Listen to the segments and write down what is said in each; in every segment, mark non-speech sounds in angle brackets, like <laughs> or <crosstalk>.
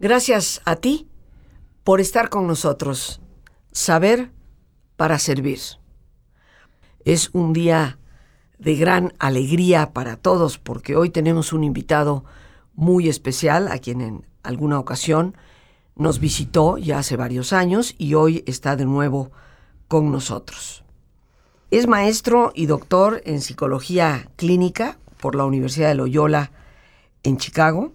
Gracias a ti por estar con nosotros. Saber para servir. Es un día de gran alegría para todos porque hoy tenemos un invitado muy especial a quien en alguna ocasión nos visitó ya hace varios años y hoy está de nuevo con nosotros. Es maestro y doctor en psicología clínica por la Universidad de Loyola en Chicago.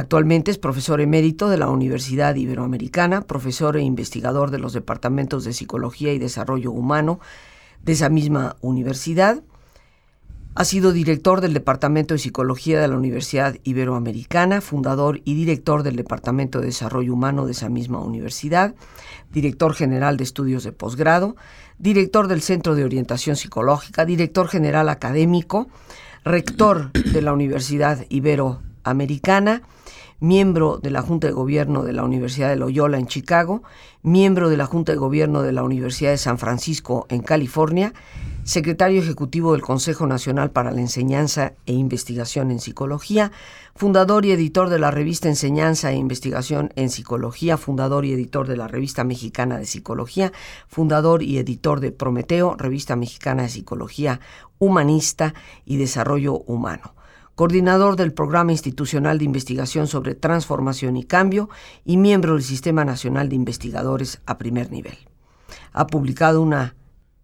Actualmente es profesor emérito de la Universidad Iberoamericana, profesor e investigador de los departamentos de Psicología y Desarrollo Humano de esa misma universidad. Ha sido director del Departamento de Psicología de la Universidad Iberoamericana, fundador y director del Departamento de Desarrollo Humano de esa misma universidad, director general de estudios de posgrado, director del Centro de Orientación Psicológica, director general académico, rector de la Universidad Iberoamericana, miembro de la Junta de Gobierno de la Universidad de Loyola en Chicago, miembro de la Junta de Gobierno de la Universidad de San Francisco en California, secretario ejecutivo del Consejo Nacional para la Enseñanza e Investigación en Psicología, fundador y editor de la revista Enseñanza e Investigación en Psicología, fundador y editor de la revista Mexicana de Psicología, fundador y editor de Prometeo, revista mexicana de Psicología Humanista y Desarrollo Humano coordinador del Programa Institucional de Investigación sobre Transformación y Cambio y miembro del Sistema Nacional de Investigadores a primer nivel. Ha publicado una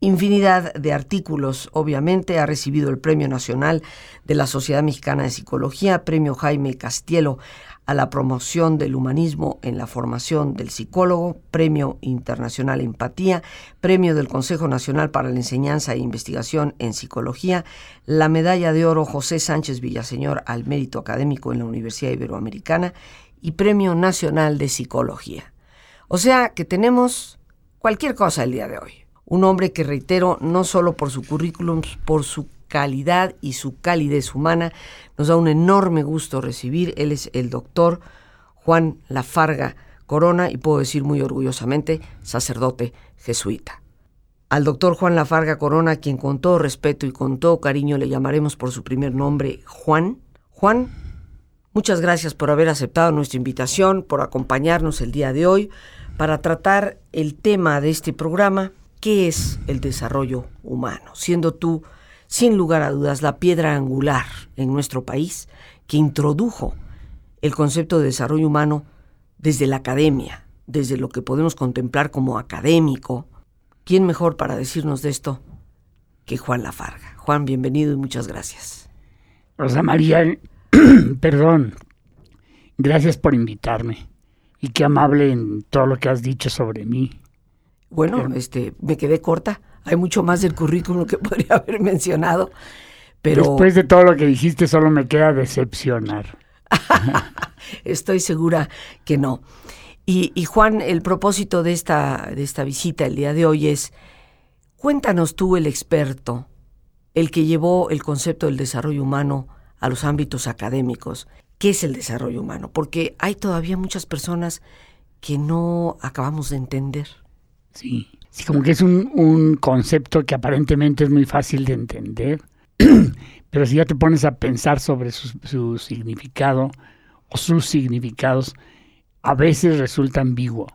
infinidad de artículos, obviamente, ha recibido el Premio Nacional de la Sociedad Mexicana de Psicología, Premio Jaime Castielo a la promoción del humanismo en la formación del psicólogo, Premio Internacional Empatía, Premio del Consejo Nacional para la Enseñanza e Investigación en Psicología, la Medalla de Oro José Sánchez Villaseñor al Mérito Académico en la Universidad Iberoamericana y Premio Nacional de Psicología. O sea que tenemos cualquier cosa el día de hoy. Un hombre que reitero, no solo por su currículum, por su calidad y su calidez humana. Nos da un enorme gusto recibir. Él es el doctor Juan Lafarga Corona y puedo decir muy orgullosamente sacerdote jesuita. Al doctor Juan Lafarga Corona, quien con todo respeto y con todo cariño le llamaremos por su primer nombre Juan. Juan, muchas gracias por haber aceptado nuestra invitación, por acompañarnos el día de hoy para tratar el tema de este programa, ¿qué es el desarrollo humano? Siendo tú sin lugar a dudas, la piedra angular en nuestro país que introdujo el concepto de desarrollo humano desde la academia, desde lo que podemos contemplar como académico. ¿Quién mejor para decirnos de esto que Juan Lafarga? Juan, bienvenido y muchas gracias. Rosa María, <clears throat> perdón, gracias por invitarme y qué amable en todo lo que has dicho sobre mí. Bueno, este, me quedé corta hay mucho más del currículum que <laughs> podría haber mencionado. Pero... Después de todo lo que dijiste, solo me queda decepcionar. <laughs> Estoy segura que no. Y, Juan, el propósito de esta, de esta visita el día de hoy es, cuéntanos tú, el experto, el que llevó el concepto del desarrollo humano a los ámbitos académicos. ¿Qué es el desarrollo humano? Porque hay todavía muchas personas que no acabamos de entender. Sí. Sí, como que es un, concepto que aparentemente es muy fácil de entender, <clears throat> pero si ya te pones a pensar sobre su, significado o sus significados, a veces resulta ambiguo.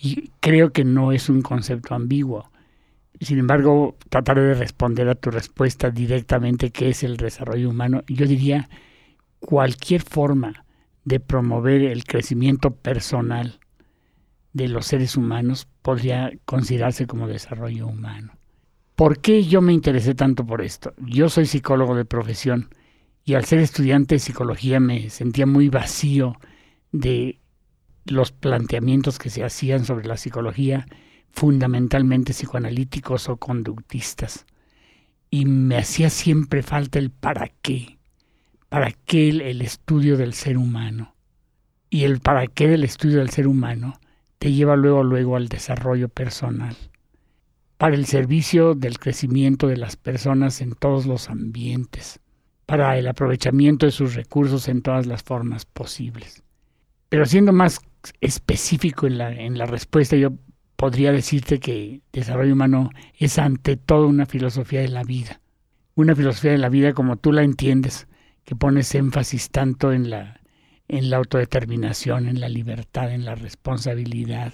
Y creo que no es un concepto ambiguo. Sin embargo, trataré de responder a tu respuesta directamente, qué es el desarrollo humano. Yo diría cualquier forma de promover el crecimiento personal de los seres humanos podría considerarse como desarrollo humano. ¿Por qué yo me interesé tanto por esto? Yo soy psicólogo de profesión y al ser estudiante de psicología me sentía muy vacío de los planteamientos que se hacían sobre la psicología, fundamentalmente psicoanalíticos o conductistas. Y me hacía siempre falta el para qué, para qué el, estudio del ser humano. Y el para qué del estudio del ser humano te lleva luego luego al desarrollo personal, para el servicio del crecimiento de las personas en todos los ambientes, para el aprovechamiento de sus recursos en todas las formas posibles. Pero siendo más específico en la, en la respuesta, yo podría decirte que desarrollo humano es ante todo una filosofía de la vida. Una filosofía de la vida como tú la entiendes, que pones énfasis tanto en la en la autodeterminación, en la libertad, en la responsabilidad,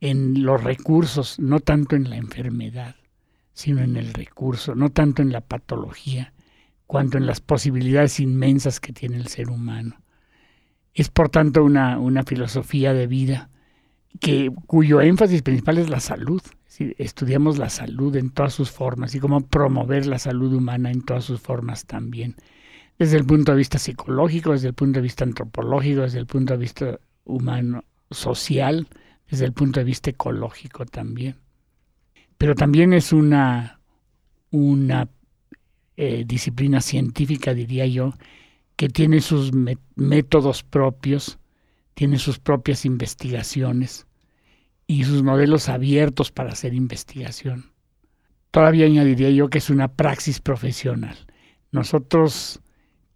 en los recursos, no tanto en la enfermedad, sino en el recurso, no tanto en la patología, cuanto en las posibilidades inmensas que tiene el ser humano. Es por tanto una, una filosofía de vida que, cuyo énfasis principal es la salud. estudiamos la salud en todas sus formas y cómo promover la salud humana en todas sus formas también. Desde el punto de vista psicológico, desde el punto de vista antropológico, desde el punto de vista humano, social, desde el punto de vista ecológico también. Pero también es una, una eh, disciplina científica, diría yo, que tiene sus métodos propios, tiene sus propias investigaciones y sus modelos abiertos para hacer investigación. Todavía añadiría yo que es una praxis profesional. Nosotros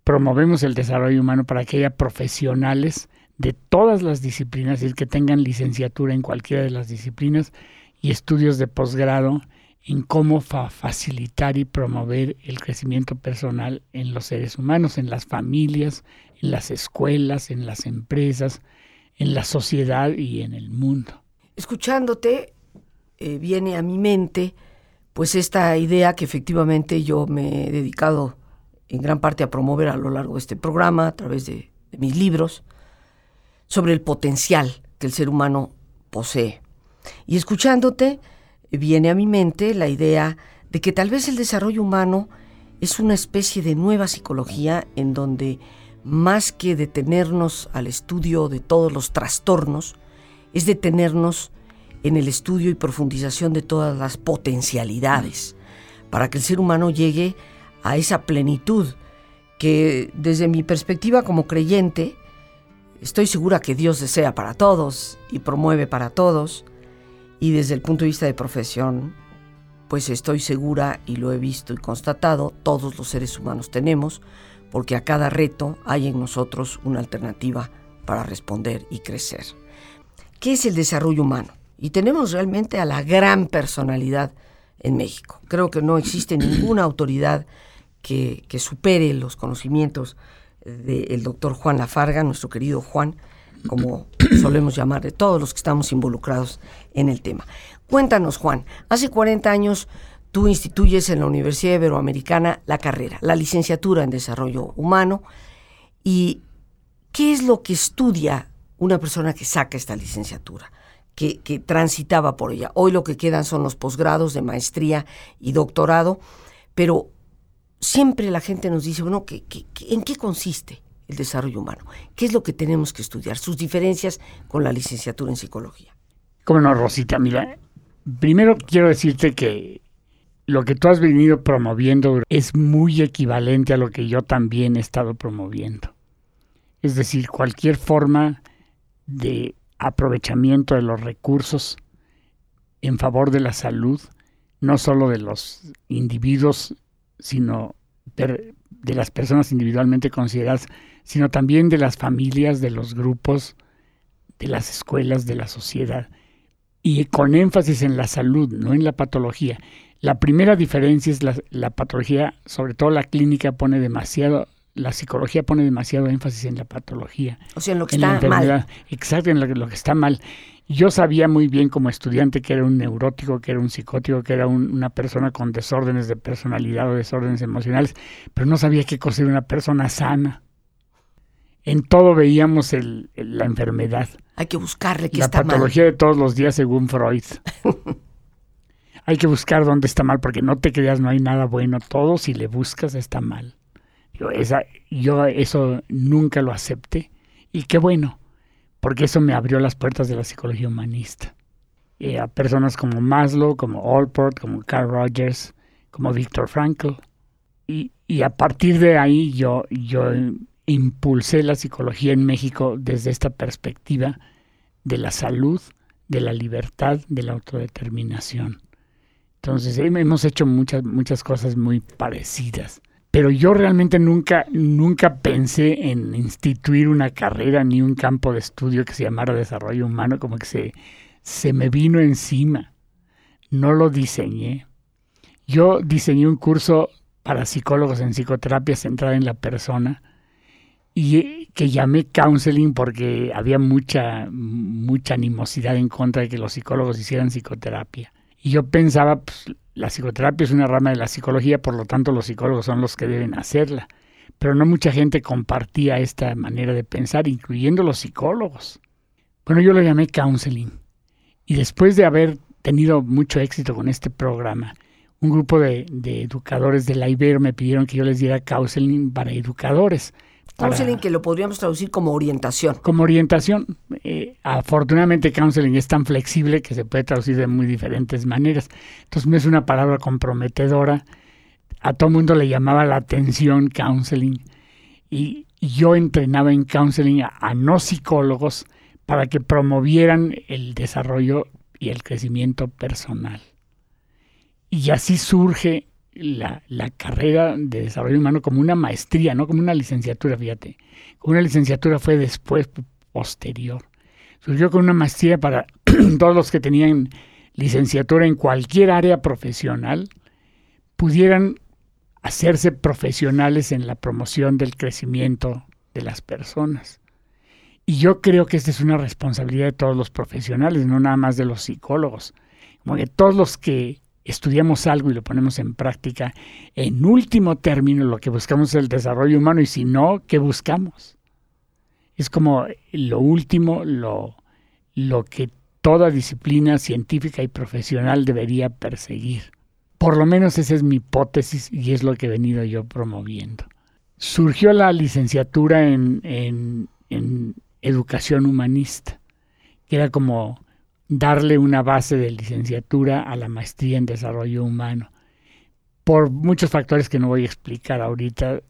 promovemos el desarrollo humano para que haya profesionales de todas las disciplinas, es decir, que tengan licenciatura en cualquiera de las disciplinas y estudios de posgrado en cómo facilitar y promover el crecimiento personal en los seres humanos, en las familias, en las escuelas, en las empresas, en la sociedad y en el mundo. Escuchándote, eh, viene a mi mente pues esta idea que efectivamente yo me he dedicado en gran parte a promover a lo largo de este programa, a través de mis libros, sobre el potencial que el ser humano posee. Y escuchándote, viene a mi mente la idea de que tal vez el desarrollo humano es una especie de nueva psicología en donde más que detenernos al estudio de todos los trastornos, es detenernos en el estudio y profundización de todas las potencialidades, para que el ser humano llegue a esa plenitud que desde mi perspectiva como creyente, estoy segura que Dios desea para todos y promueve para todos, y desde el punto de vista de profesión, pues estoy segura y lo he visto y constatado, todos los seres humanos tenemos, porque a cada reto hay en nosotros una alternativa para responder y crecer. ¿Qué es el desarrollo humano? Y tenemos realmente a la gran personalidad en México. Creo que no existe ninguna autoridad que, supere los conocimientos del doctor Juan Lafarga, nuestro querido Juan, como <coughs> solemos llamar, de todos los que estamos involucrados en el tema. Cuéntanos, Juan, hace 40 años tú instituyes en la Universidad Iberoamericana la carrera, la licenciatura en Desarrollo Humano, y ¿qué es lo que estudia una persona que saca esta licenciatura? Que, transitaba por ella. Hoy lo que quedan son los posgrados de maestría y doctorado, pero siempre la gente nos dice, bueno, en qué consiste? el desarrollo humano. ¿Qué es lo que tenemos que estudiar? Sus diferencias con la licenciatura en psicología. Cómo no, Rosita, mira, primero quiero decirte que lo que tú has venido promoviendo es muy equivalente a lo que yo también he estado promoviendo. Es decir, cualquier forma de aprovechamiento de los recursos en favor de la salud, no solo de los individuos, sino de las personas individualmente consideradas sino también de las familias, de los grupos, de las escuelas, de la sociedad, y con énfasis en la salud, no en la patología. La primera diferencia es la, patología, sobre todo la clínica pone demasiado, la psicología pone demasiado énfasis en la patología. O sea, en lo que está mal. Exacto, en lo, que está mal. Yo sabía muy bien como estudiante que era un neurótico, que era un psicótico, que era una persona con desórdenes de personalidad o desórdenes emocionales, pero no sabía qué cosa era una persona sana en todo veíamos la enfermedad. Hay que buscarle que la está mal. La patología de todos los días según Freud. <laughs> hay que buscar dónde está mal, porque no te creas, no hay nada bueno. Todo si le buscas está mal. Yo, esa, yo eso nunca lo acepté. Y qué bueno, porque eso me abrió las puertas de la psicología humanista. a personas como Maslow, como Allport, como Carl Rogers, como Viktor Frankl. Y, y a partir de ahí yo, yo impulsé la psicología en México desde esta perspectiva de la salud, de la libertad, de la autodeterminación. Entonces hemos hecho muchas, muchas cosas muy parecidas. Pero yo realmente nunca, nunca pensé en instituir una carrera ni un campo de estudio que se llamara desarrollo humano, como que se, se me vino encima. No lo diseñé. Yo diseñé un curso para psicólogos en psicoterapia centrada en la persona, y que llamé counseling porque había mucha, mucha animosidad en contra de que los psicólogos hicieran psicoterapia. Y yo pensaba, pues, la psicoterapia es una rama de la psicología, por lo tanto los psicólogos son los que deben hacerla. Pero no mucha gente compartía esta manera de pensar, incluyendo los psicólogos. Bueno, yo lo llamé counseling. Y después de haber tenido mucho éxito con este programa, un grupo de, educadores de la Ibero me pidieron que yo les diera counseling para educadores. Counseling que lo podríamos traducir como orientación. Como orientación. Eh, afortunadamente counseling es tan flexible que se puede traducir de muy diferentes maneras. Entonces no es una palabra comprometedora. A todo mundo le llamaba la atención counseling. Y, yo entrenaba en counseling a no psicólogos para que promovieran el desarrollo y el crecimiento personal. Y así surge la, carrera de desarrollo humano como una maestría, no como una licenciatura, fíjate. Una licenciatura fue después, posterior. Surgió con una maestría para <clears throat> todos los que tenían licenciatura en cualquier área profesional, pudieran hacerse profesionales en la promoción del crecimiento de las personas. Y yo creo que esta es una responsabilidad de todos los profesionales, no nada más de los psicólogos. Como que todos los que estudiamos algo y lo ponemos en práctica, en último término lo que buscamos es el desarrollo humano y si no, ¿qué buscamos? Es como lo último, lo, lo que toda disciplina científica y profesional debería perseguir. Por lo menos esa es mi hipótesis y es lo que he venido yo promoviendo. Surgió la licenciatura en, en, en educación humanista, que era como darle una base de licenciatura a la maestría en desarrollo humano. Por muchos factores que no voy a explicar ahorita,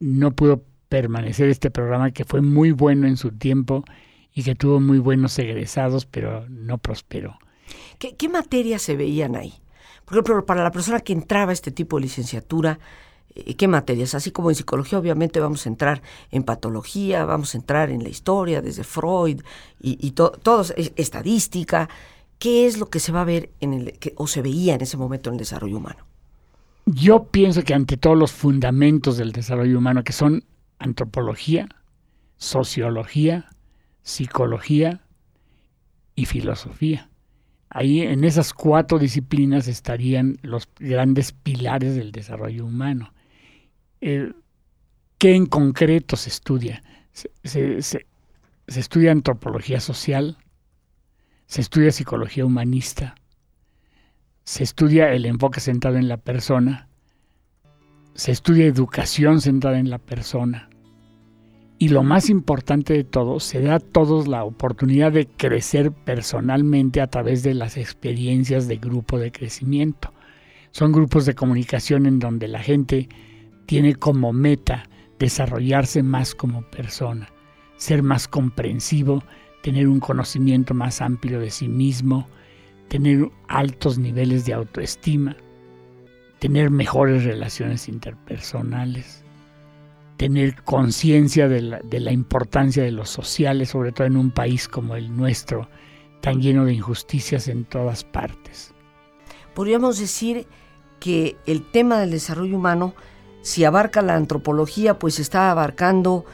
no pudo permanecer este programa que fue muy bueno en su tiempo y que tuvo muy buenos egresados, pero no prosperó. ¿Qué, materias se veían ahí? Por ejemplo, para la persona que entraba a este tipo de licenciatura, ¿Qué materias? Así como en psicología, obviamente vamos a entrar en patología, vamos a entrar en la historia, desde Freud y, todos, estadística. ¿Qué es lo que se va a ver en el, que, o se veía en ese momento en el desarrollo humano? Yo pienso que ante todos los fundamentos del desarrollo humano, que son antropología, sociología, psicología y filosofía. Ahí en esas cuatro disciplinas estarían los grandes pilares del desarrollo humano. ¿Qué en concreto se estudia? Se, estudia antropología social, se estudia psicología humanista, se estudia el enfoque centrado en la persona, se estudia educación centrada en la persona. Y lo más importante de todo, se da a todos la oportunidad de crecer personalmente a través de las experiencias de grupo de crecimiento. Son grupos de comunicación en donde la gente tiene como meta desarrollarse más como persona, ser más comprensivo, tener un conocimiento más amplio de sí mismo, tener altos niveles de autoestima, tener mejores relaciones interpersonales, tener conciencia de la, importancia de los sociales, sobre todo en un país como el nuestro, tan lleno de injusticias en todas partes. Podríamos decir que el tema del desarrollo humano si abarca la antropología, pues está abarcando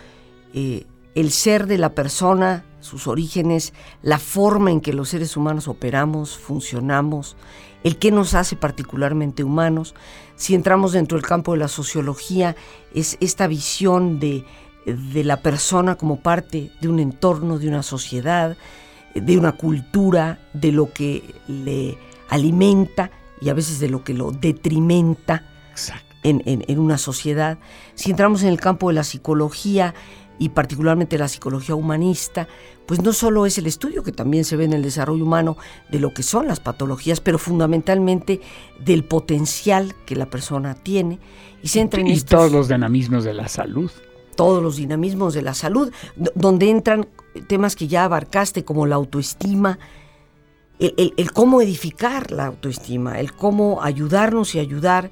eh, el ser de la persona, sus orígenes, la forma en que los seres humanos operamos, funcionamos, el que nos hace particularmente humanos. Si entramos dentro del campo de la sociología, es esta visión de, de la persona como parte de un entorno, de una sociedad, de una cultura, de lo que le alimenta y a veces de lo que lo detrimenta. Exacto en, una sociedad. Si entramos en el campo de la psicología y particularmente la psicología humanista, pues no solo es el estudio que también se ve en el desarrollo humano de lo que son las patologías, pero fundamentalmente del potencial que la persona tiene y se entra en y todos los dinamismos de la salud. Todos los dinamismos de la salud, donde entran temas que ya abarcaste como la autoestima, el cómo edificar la autoestima, el cómo ayudarnos y ayudar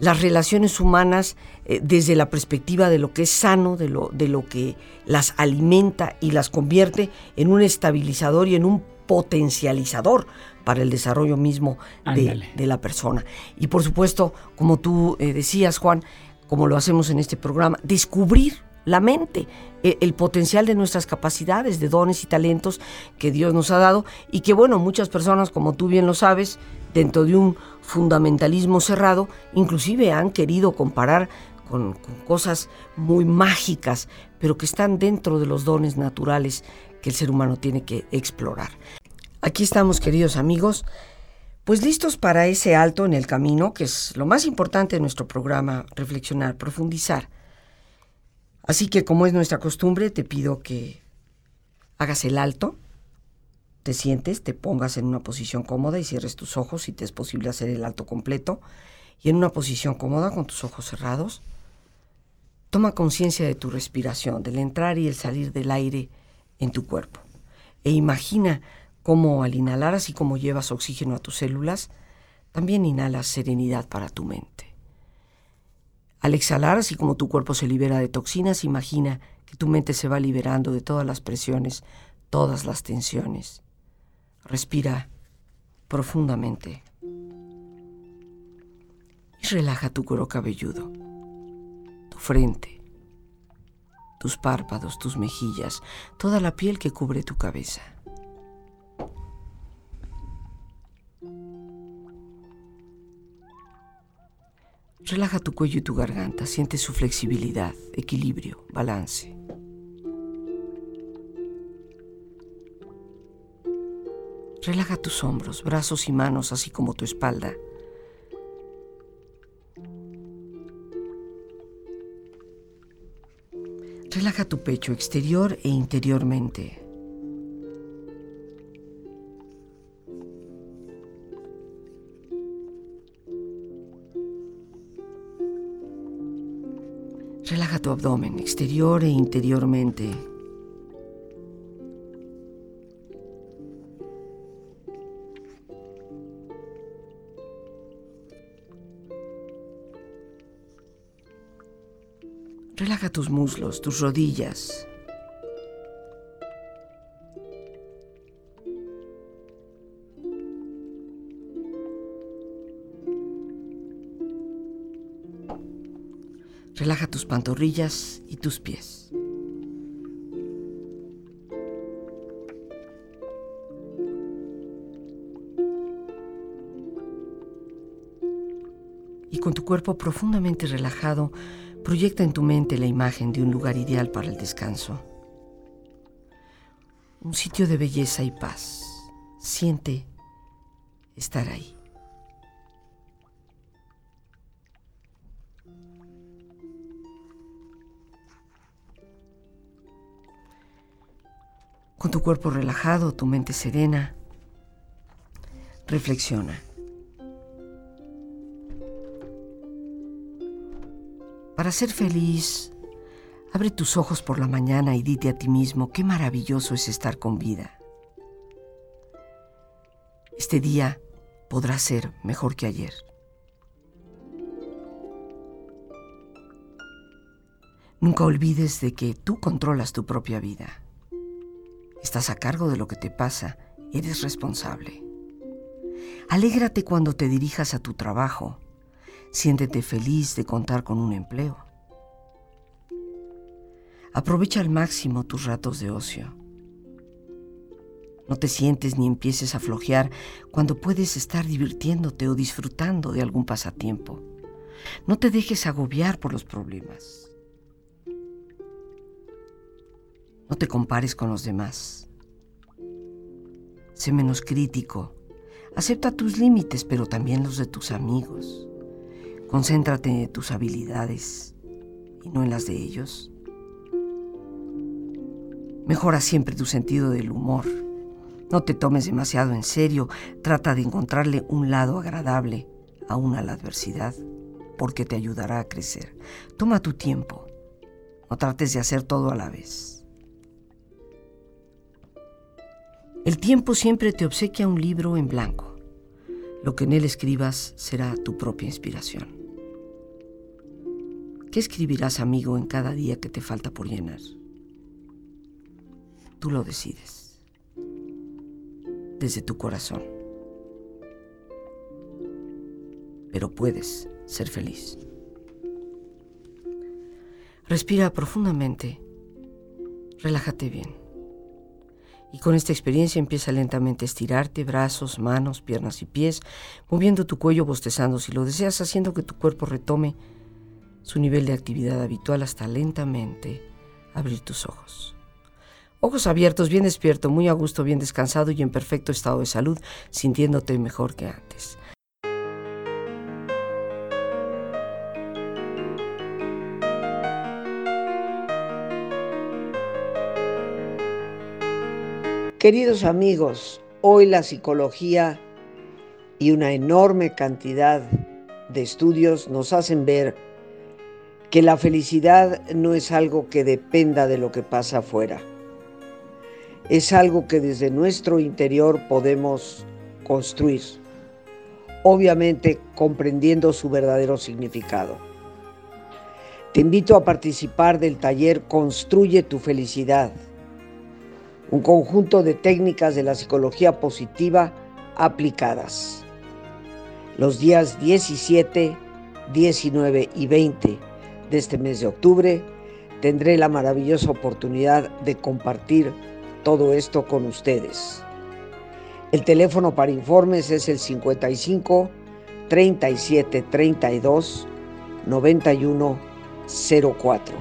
las relaciones humanas eh, desde la perspectiva de lo que es sano, de lo, de lo que las alimenta y las convierte en un estabilizador y en un potencializador para el desarrollo mismo de, la persona. Y por supuesto, como tú eh, decías, Juan, como lo hacemos en este programa, descubrir la mente, e, el potencial de nuestras capacidades, de dones y talentos que Dios nos ha dado y que bueno, muchas personas, como tú bien lo sabes, dentro de un fundamentalismo cerrado, inclusive han querido comparar con, cosas muy mágicas, pero que están dentro de los dones naturales que el ser humano tiene que explorar. Aquí estamos, queridos amigos, pues listos para ese alto en el camino, que es lo más importante de nuestro programa, reflexionar, profundizar. Así que como es nuestra costumbre, te pido que hagas el alto, te sientes, te pongas en una posición cómoda y cierres tus ojos si te es posible hacer el alto completo. Y en una posición cómoda con tus ojos cerrados, toma conciencia de tu respiración, del entrar y el salir del aire en tu cuerpo. E imagina cómo al inhalar, así como llevas oxígeno a tus células, también inhalas serenidad para tu mente. Al exhalar, así como tu cuerpo se libera de toxinas, imagina que tu mente se va liberando de todas las presiones, todas las tensiones. Respira profundamente y relaja tu cuero cabelludo, tu frente, tus párpados, tus mejillas, toda la piel que cubre tu cabeza. Relaja tu cuello y tu garganta, siente su flexibilidad, equilibrio, balance. Relaja tus hombros, brazos y manos, así como tu espalda. Relaja tu pecho exterior e interiormente. Relaja tu abdomen exterior e interiormente. Relaja tus muslos, tus rodillas, Relaja tus pantorrillas y tus pies. Y con tu cuerpo profundamente relajado, proyecta en tu mente la imagen de un lugar ideal para el descanso. Un sitio de belleza y paz. Siente estar ahí. Con tu cuerpo relajado, tu mente serena, reflexiona. Para ser feliz, abre tus ojos por la mañana y dite a ti mismo qué maravilloso es estar con vida. Este día podrá ser mejor que ayer. Nunca olvides de que tú controlas tu propia vida. Estás a cargo de lo que te pasa, eres responsable. Alégrate cuando te dirijas a tu trabajo. Siéntete feliz de contar con un empleo. Aprovecha al máximo tus ratos de ocio. No te sientes ni empieces a flojear cuando puedes estar divirtiéndote o disfrutando de algún pasatiempo. No te dejes agobiar por los problemas. No te compares con los demás. Sé menos crítico. Acepta tus límites, pero también los de tus amigos. Concéntrate en tus habilidades y no en las de ellos. Mejora siempre tu sentido del humor. No te tomes demasiado en serio. Trata de encontrarle un lado agradable aún a la adversidad, porque te ayudará a crecer. Toma tu tiempo. No trates de hacer todo a la vez. El tiempo siempre te obsequia un libro en blanco. Lo que en él escribas será tu propia inspiración. ¿Qué escribirás, amigo, en cada día que te falta por llenar? Tú lo decides. Desde tu corazón. Pero puedes ser feliz. Respira profundamente. Relájate bien. Y con esta experiencia empieza lentamente a estirarte brazos, manos, piernas y pies, moviendo tu cuello, bostezando si lo deseas, haciendo que tu cuerpo retome su nivel de actividad habitual hasta lentamente abrir tus ojos. Ojos abiertos, bien despierto, muy a gusto, bien descansado y en perfecto estado de salud, sintiéndote mejor que antes. Queridos amigos, hoy la psicología y una enorme cantidad de estudios nos hacen ver que la felicidad no es algo que dependa de lo que pasa afuera. Es algo que desde nuestro interior podemos construir, obviamente comprendiendo su verdadero significado. Te invito a participar del taller Construye tu felicidad un conjunto de técnicas de la psicología positiva aplicadas. Los días 17, 19 y 20 de este mes de octubre tendré la maravillosa oportunidad de compartir todo esto con ustedes. El teléfono para informes es el 55 37 32 91 04.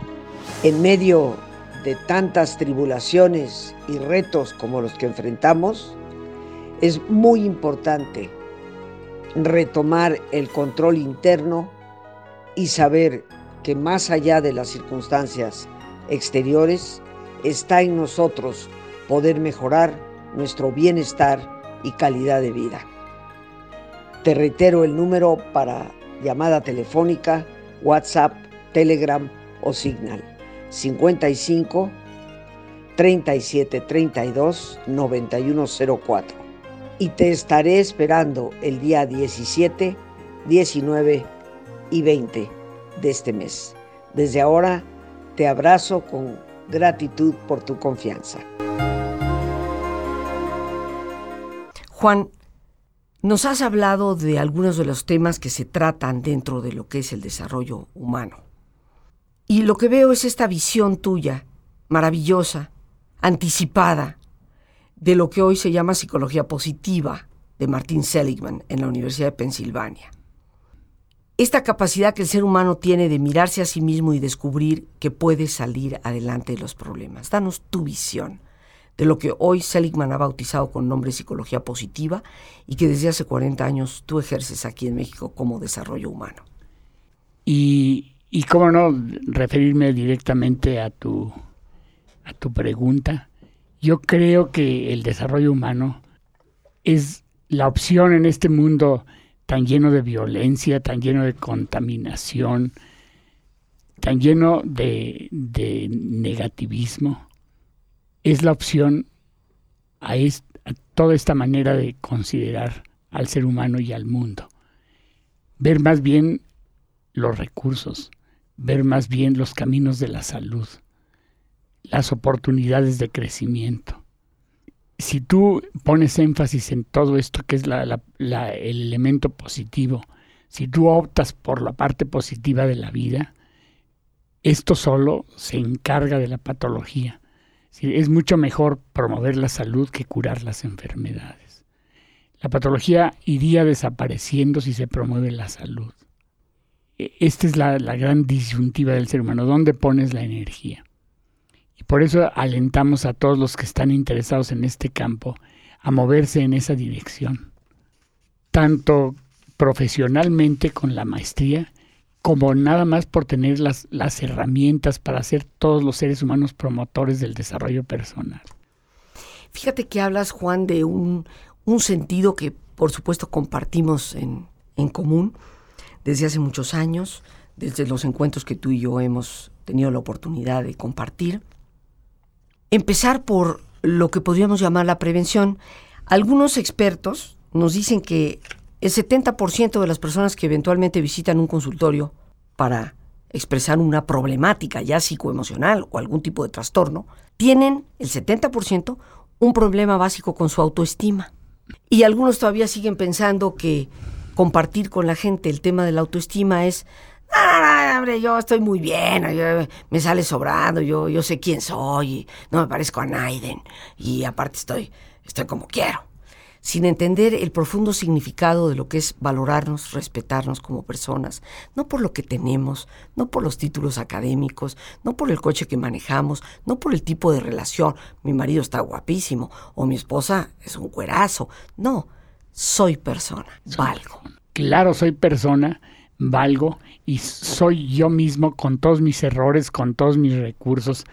En medio de tantas tribulaciones y retos como los que enfrentamos, es muy importante retomar el control interno y saber que más allá de las circunstancias exteriores, está en nosotros poder mejorar nuestro bienestar y calidad de vida. Te reitero el número para llamada telefónica, WhatsApp, Telegram o Signal 55 37 32 9104. Y te estaré esperando el día 17, 19 y 20 de este mes. Desde ahora te abrazo con gratitud por tu confianza. Juan, nos has hablado de algunos de los temas que se tratan dentro de lo que es el desarrollo humano. Y lo que veo es esta visión tuya, maravillosa, anticipada, de lo que hoy se llama psicología positiva de Martin Seligman en la Universidad de Pensilvania. Esta capacidad que el ser humano tiene de mirarse a sí mismo y descubrir que puede salir adelante de los problemas. Danos tu visión de lo que hoy Seligman ha bautizado con nombre psicología positiva y que desde hace 40 años tú ejerces aquí en México como desarrollo humano. Y y cómo no referirme directamente a tu, a tu pregunta, yo creo que el desarrollo humano es la opción en este mundo tan lleno de violencia, tan lleno de contaminación, tan lleno de, negativismo, es la opción a, a toda esta manera de considerar al ser humano y al mundo. Ver más bien los recursos, ver más bien los caminos de la salud, las oportunidades de crecimiento. Si tú pones énfasis en todo esto que es el elemento positivo, si tú optas por la parte positiva de la vida, esto solo se encarga de la patología. Es mucho mejor promover la salud que curar las enfermedades. La patología iría desapareciendo si se promueve la salud. E, esta es la, gran disyuntiva del ser humano, ¿dónde pones la energía? Y por eso alentamos a todos los que están interesados en este campo a moverse en esa dirección, tanto profesionalmente con la maestría, como nada más por tener las, las herramientas para ser todos los seres humanos promotores del desarrollo personal. Fíjate que hablas, Juan, de un, un sentido que por supuesto compartimos en, en común, desde hace muchos años, desde los encuentros que tú y yo hemos tenido la oportunidad de compartir. Empezar por lo que podríamos llamar la prevención. Algunos expertos nos dicen que el 70% de las personas que eventualmente visitan un consultorio para expresar una problemática ya psicoemocional o algún tipo de trastorno, tienen el 70% un problema básico con su autoestima. Y algunos todavía siguen pensando que compartir con la gente el tema de la autoestima es Ah, hombre, yo estoy muy bien, me sale sobrando, yo, yo sé quién soy, no me parezco a Naiden, y aparte estoy, estoy como quiero. Sin entender el profundo significado de lo que es valorarnos, respetarnos como personas, no por lo que tenemos, no por los títulos académicos, no por el coche que manejamos, no por el tipo de relación, mi marido está guapísimo o mi esposa es un cuerazo, no, soy persona, valgo. Claro, soy persona, valgo y soy yo mismo con todos mis errores, con todos mis recursos,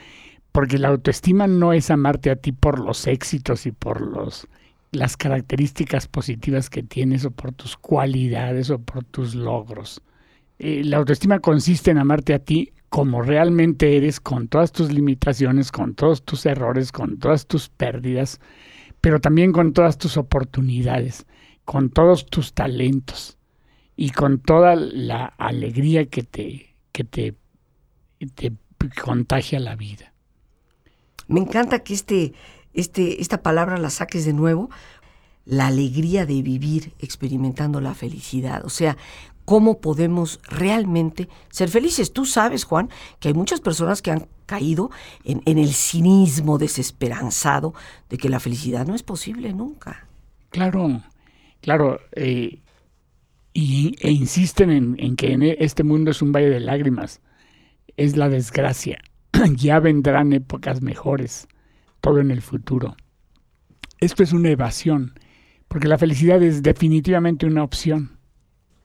porque la autoestima no es amarte a ti por los éxitos y por los las características positivas que tienes o por tus cualidades o por tus logros. Eh, la autoestima consiste en amarte a ti como realmente eres, con todas tus limitaciones, con todos tus errores, con todas tus pérdidas, pero también con todas tus oportunidades, con todos tus talentos y con toda la alegría que te, que te, te contagia la vida. Me encanta que este este, esta palabra la saques de nuevo, la alegría de vivir experimentando la felicidad. O sea, cómo podemos realmente ser felices. Tú sabes, Juan, que hay muchas personas que han caído en, el cinismo desesperanzado de que la felicidad no es posible nunca. Claro, claro. Eh, y, e insisten en, que en este mundo es un valle de lágrimas. Es la desgracia. <clears throat> ya vendrán épocas mejores todo en el futuro. Esto es una evasión, porque la felicidad es definitivamente una opción.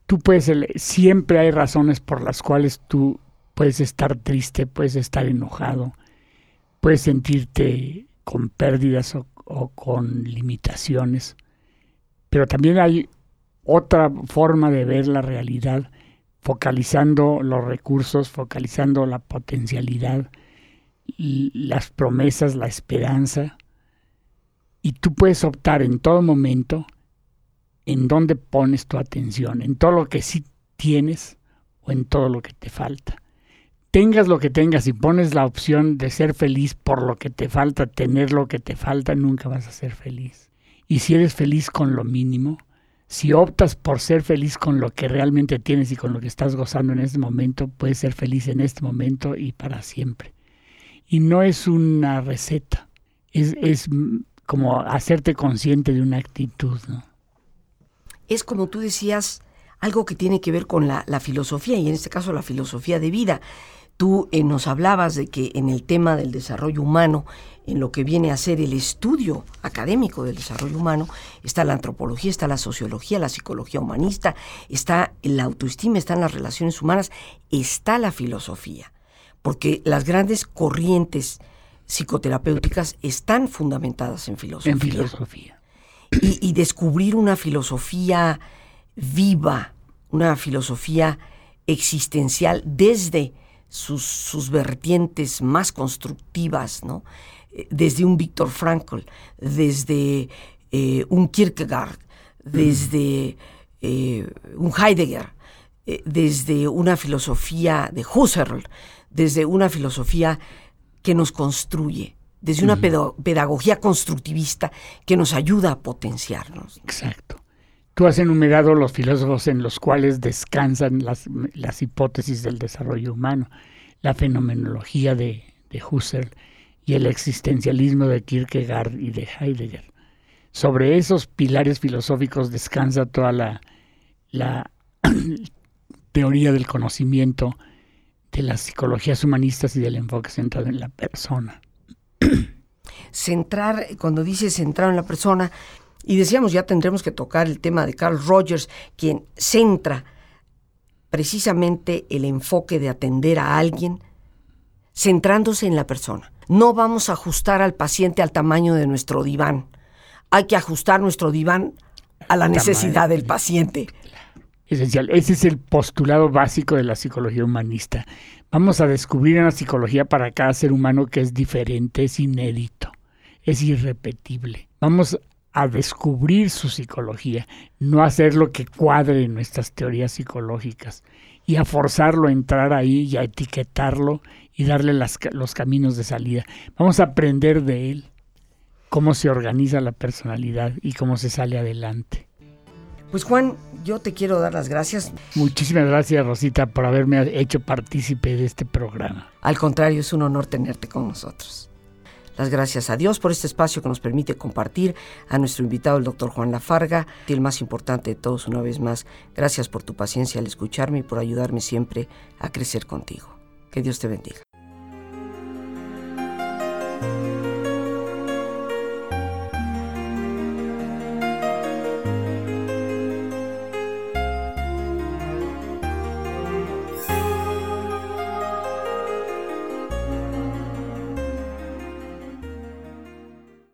Tú puedes, siempre hay razones por las cuales tú puedes estar triste, puedes estar enojado, puedes sentirte con pérdidas o con limitaciones, pero también hay otra forma de ver la realidad, focalizando los recursos, focalizando la potencialidad, las promesas, la esperanza, y tú puedes optar en todo momento en dónde pones tu atención, en todo lo que sí tienes o en todo lo que te falta. Tengas lo que tengas y pones la opción de ser feliz por lo que te falta, tener lo que te falta, nunca vas a ser feliz. Y si eres feliz con lo mínimo, si optas por ser feliz con lo que realmente tienes y con lo que estás gozando en este momento, puedes ser feliz en este momento y para siempre y no es una receta, es, es como hacerte consciente de una actitud. ¿no? Es como tú decías, algo que tiene que ver con la, filosofía, y en este caso la filosofía de vida. Tú eh, nos hablabas de que en el tema del desarrollo humano, en lo que viene a ser el estudio académico del desarrollo humano, está la antropología, está la sociología, la psicología humanista, está la autoestima, están las relaciones humanas, está la filosofía porque las grandes corrientes psicoterapéuticas están fundamentadas en filosofía. En filosofía. Y, descubrir una filosofía viva, una filosofía existencial desde sus, vertientes más constructivas, ¿no? Eh, desde un Víctor Frankl, desde eh, un Kierkegaard, desde eh, un Heidegger, desde una filosofía de Husserl, desde una filosofía que nos construye, desde una pedagogía constructivista que nos ayuda a potenciarnos. Exacto. Tú has enumerado los filósofos en los cuales descansan las, hipótesis del desarrollo humano, la fenomenología de, Husserl y el existencialismo de Kierkegaard y de Heidegger. Sobre esos pilares filosóficos descansa toda la, la <clears throat> teoría del conocimiento de las psicologías humanistas y del enfoque centrado en la persona. <clears throat> Centrar, cuando dice centrado en la persona, y decíamos ya tendremos que tocar el tema de Carl Rogers, quien centra precisamente el enfoque de atender a alguien centrándose en la persona. No vamos a ajustar al paciente al tamaño de nuestro diván. Hay que ajustar nuestro diván a la necesidad del paciente esencial. Ese es el postulado básico de la psicología humanista. Vamos a descubrir una psicología para cada ser humano que es diferente, es inédito, es irrepetible. Vamos a descubrir su psicología, no hacer lo que cuadre en nuestras teorías psicológicas y a forzarlo a entrar ahí y a etiquetarlo y darle los caminos de salida. Vamos a aprender de él cómo se organiza la personalidad y cómo se sale adelante. Pues Juan, yo te quiero dar las gracias. Muchísimas gracias, Rosita, por haberme hecho partícipe de este programa. Al contrario, es un honor tenerte con nosotros. Las gracias a Dios por este espacio que nos permite compartir a nuestro invitado, el doctor Juan Lafarga, y el más importante de todos, una vez más, gracias por tu paciencia al escucharme y por ayudarme siempre a crecer contigo. Que Dios te bendiga.